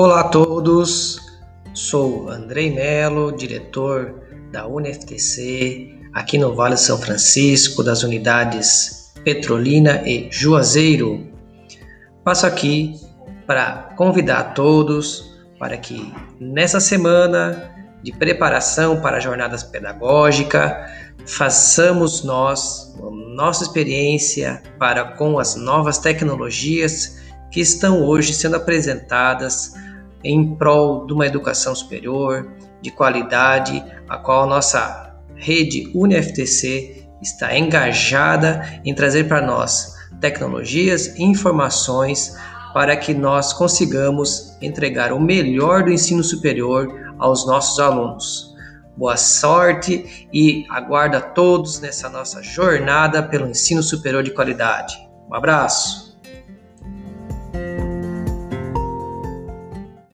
Olá a todos, sou Andrei Melo, diretor da UniFTC, aqui no Vale São Francisco, das unidades Petrolina e Juazeiro. Passo aqui para convidar a todos para que nessa semana de preparação para jornadas pedagógicas façamos nós nossa experiência para com as novas tecnologias que estão hoje sendo apresentadas em prol de uma educação superior, de qualidade, a qual a nossa rede UniFTC está engajada em trazer para nós tecnologias e informações para que nós consigamos entregar o melhor do ensino superior aos nossos alunos. Boa sorte e aguardo a todos nessa nossa jornada pelo ensino superior de qualidade. Um abraço!